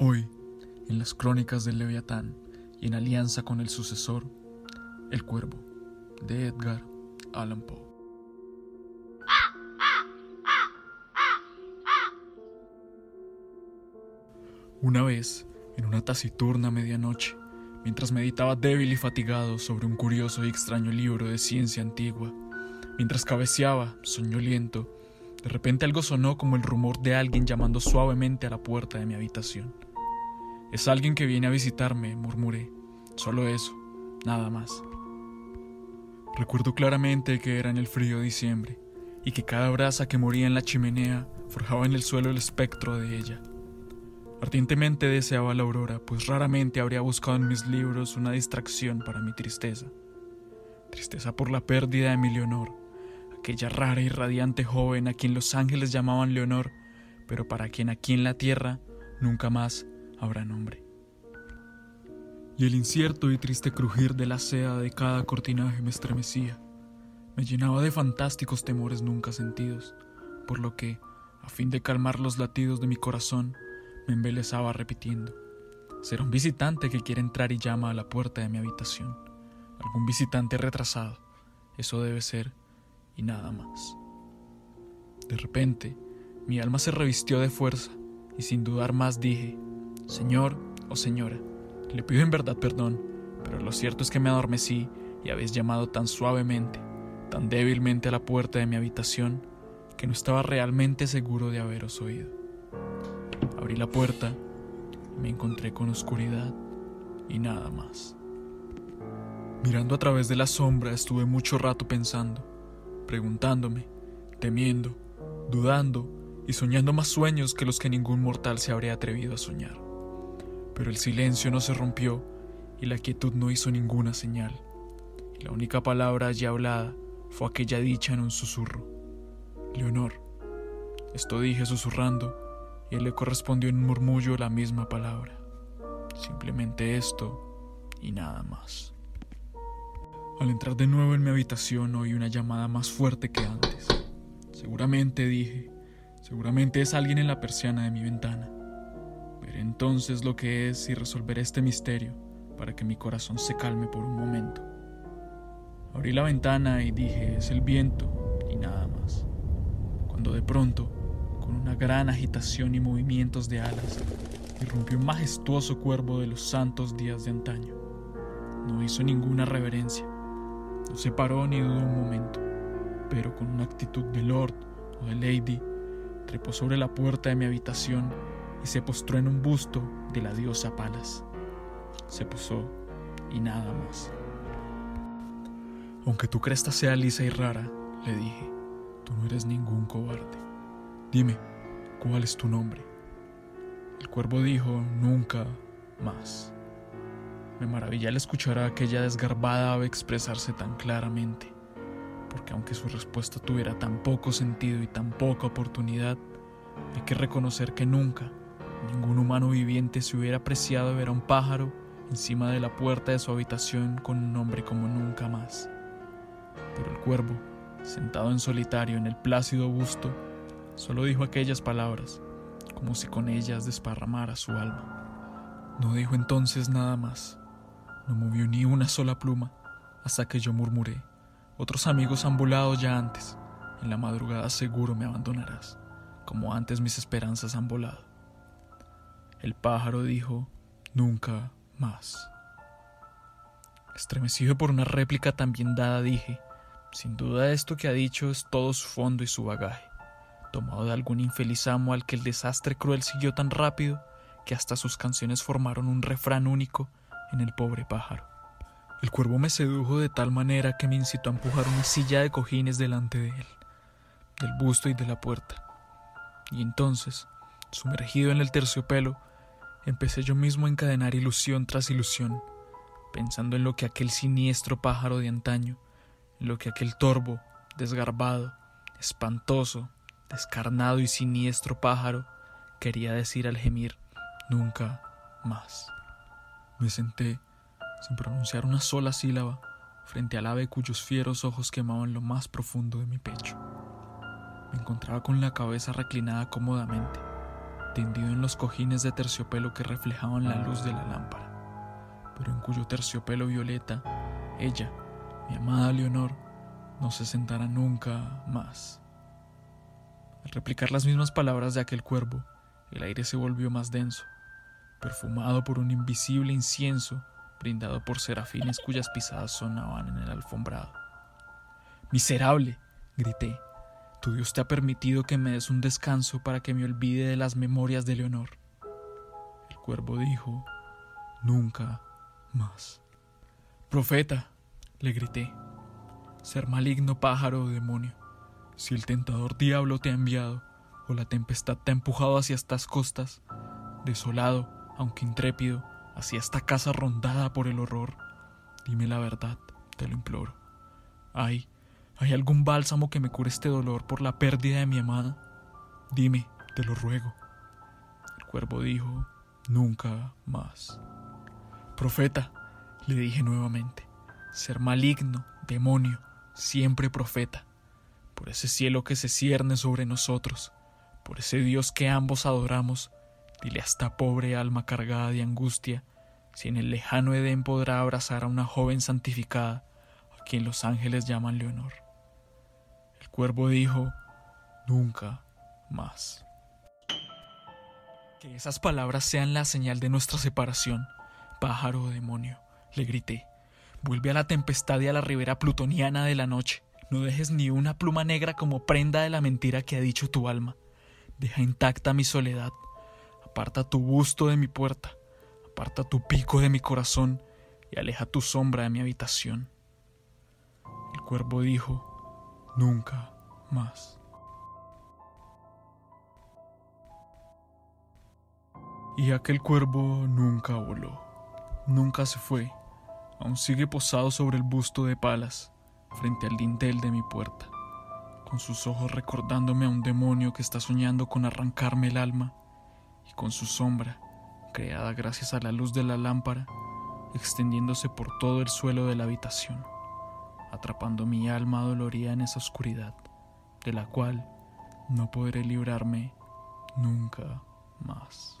Hoy, en las crónicas del Leviatán y en alianza con el sucesor, El Cuervo, de Edgar Allan Poe. Una vez, en una taciturna medianoche, mientras meditaba débil y fatigado sobre un curioso y extraño libro de ciencia antigua, mientras cabeceaba, soñoliento, de repente algo sonó como el rumor de alguien llamando suavemente a la puerta de mi habitación. Es alguien que viene a visitarme, murmuré. Solo eso, nada más. Recuerdo claramente que era en el frío diciembre y que cada brasa que moría en la chimenea forjaba en el suelo el espectro de ella. Ardientemente deseaba la aurora, pues raramente habría buscado en mis libros una distracción para mi tristeza. Tristeza por la pérdida de mi Leonor, aquella rara y radiante joven a quien los ángeles llamaban Leonor, pero para quien aquí en la tierra nunca más habrá nombre. Y el incierto y triste crujir de la seda de cada cortinaje me estremecía, me llenaba de fantásticos temores nunca sentidos, por lo que, a fin de calmar los latidos de mi corazón, me embelezaba repitiendo, será un visitante que quiere entrar y llama a la puerta de mi habitación, algún visitante retrasado, eso debe ser, y nada más. De repente, mi alma se revistió de fuerza, y sin dudar más dije, Señor o señora, le pido en verdad perdón, pero lo cierto es que me adormecí y habéis llamado tan suavemente, tan débilmente a la puerta de mi habitación, que no estaba realmente seguro de haberos oído. Abrí la puerta y me encontré con oscuridad y nada más. Mirando a través de la sombra estuve mucho rato pensando, preguntándome, temiendo, dudando y soñando más sueños que los que ningún mortal se habría atrevido a soñar pero el silencio no se rompió y la quietud no hizo ninguna señal. La única palabra allí hablada fue aquella dicha en un susurro. Leonor. Esto dije susurrando y él le correspondió en un murmullo la misma palabra. Simplemente esto y nada más. Al entrar de nuevo en mi habitación oí una llamada más fuerte que antes. Seguramente dije, seguramente es alguien en la persiana de mi ventana entonces lo que es y resolveré este misterio para que mi corazón se calme por un momento. Abrí la ventana y dije, es el viento y nada más. Cuando de pronto, con una gran agitación y movimientos de alas, irrumpió un majestuoso cuervo de los santos días de antaño. No hizo ninguna reverencia, no se paró ni dudó un momento, pero con una actitud de lord o de lady, trepó sobre la puerta de mi habitación y se postró en un busto de la diosa Palas. Se posó y nada más. Aunque tu cresta sea lisa y rara, le dije, tú no eres ningún cobarde. Dime, ¿cuál es tu nombre? El cuervo dijo, nunca más. Me maravilla al escuchar a aquella desgarbada ave expresarse tan claramente, porque aunque su respuesta tuviera tan poco sentido y tan poca oportunidad, hay que reconocer que nunca, Ningún humano viviente se hubiera apreciado ver a un pájaro encima de la puerta de su habitación con un nombre como nunca más. Pero el cuervo, sentado en solitario en el plácido busto, solo dijo aquellas palabras, como si con ellas desparramara su alma. No dijo entonces nada más, no movió ni una sola pluma, hasta que yo murmuré, otros amigos han volado ya antes, en la madrugada seguro me abandonarás, como antes mis esperanzas han volado. El pájaro dijo, nunca más. Estremecido por una réplica tan bien dada, dije, sin duda esto que ha dicho es todo su fondo y su bagaje, tomado de algún infeliz amo al que el desastre cruel siguió tan rápido que hasta sus canciones formaron un refrán único en el pobre pájaro. El cuervo me sedujo de tal manera que me incitó a empujar una silla de cojines delante de él, del busto y de la puerta. Y entonces, sumergido en el terciopelo, empecé yo mismo a encadenar ilusión tras ilusión, pensando en lo que aquel siniestro pájaro de antaño, en lo que aquel torvo, desgarbado, espantoso, descarnado y siniestro pájaro quería decir al gemir nunca más. Me senté, sin pronunciar una sola sílaba, frente al ave cuyos fieros ojos quemaban lo más profundo de mi pecho. Me encontraba con la cabeza reclinada cómodamente, tendido en los cojines de terciopelo que reflejaban la luz de la lámpara, pero en cuyo terciopelo violeta ella, mi amada Leonor, no se sentará nunca más. Al replicar las mismas palabras de aquel cuervo, el aire se volvió más denso, perfumado por un invisible incienso brindado por serafines cuyas pisadas sonaban en el alfombrado. Miserable, grité, tu Dios te ha permitido que me des un descanso para que me olvide de las memorias de Leonor. El cuervo dijo, nunca más. Profeta, le grité, ser maligno pájaro o demonio, si el tentador diablo te ha enviado, o la tempestad te ha empujado hacia estas costas, desolado, aunque intrépido, hacia esta casa rondada por el horror, dime la verdad, te lo imploro. Ay, ¿Hay algún bálsamo que me cure este dolor por la pérdida de mi amada? Dime, te lo ruego. El cuervo dijo, nunca más. Profeta, le dije nuevamente, ser maligno, demonio, siempre profeta, por ese cielo que se cierne sobre nosotros, por ese Dios que ambos adoramos, dile a esta pobre alma cargada de angustia, si en el lejano Edén podrá abrazar a una joven santificada, a quien los ángeles llaman Leonor cuervo dijo, nunca más. Que esas palabras sean la señal de nuestra separación, pájaro o demonio, le grité. Vuelve a la tempestad y a la ribera plutoniana de la noche. No dejes ni una pluma negra como prenda de la mentira que ha dicho tu alma. Deja intacta mi soledad. Aparta tu busto de mi puerta. Aparta tu pico de mi corazón y aleja tu sombra de mi habitación. El cuervo dijo, nunca más. Y aquel cuervo nunca voló, nunca se fue, aún sigue posado sobre el busto de palas, frente al dintel de mi puerta, con sus ojos recordándome a un demonio que está soñando con arrancarme el alma, y con su sombra, creada gracias a la luz de la lámpara, extendiéndose por todo el suelo de la habitación atrapando mi alma dolorida en esa oscuridad, de la cual no podré librarme nunca más.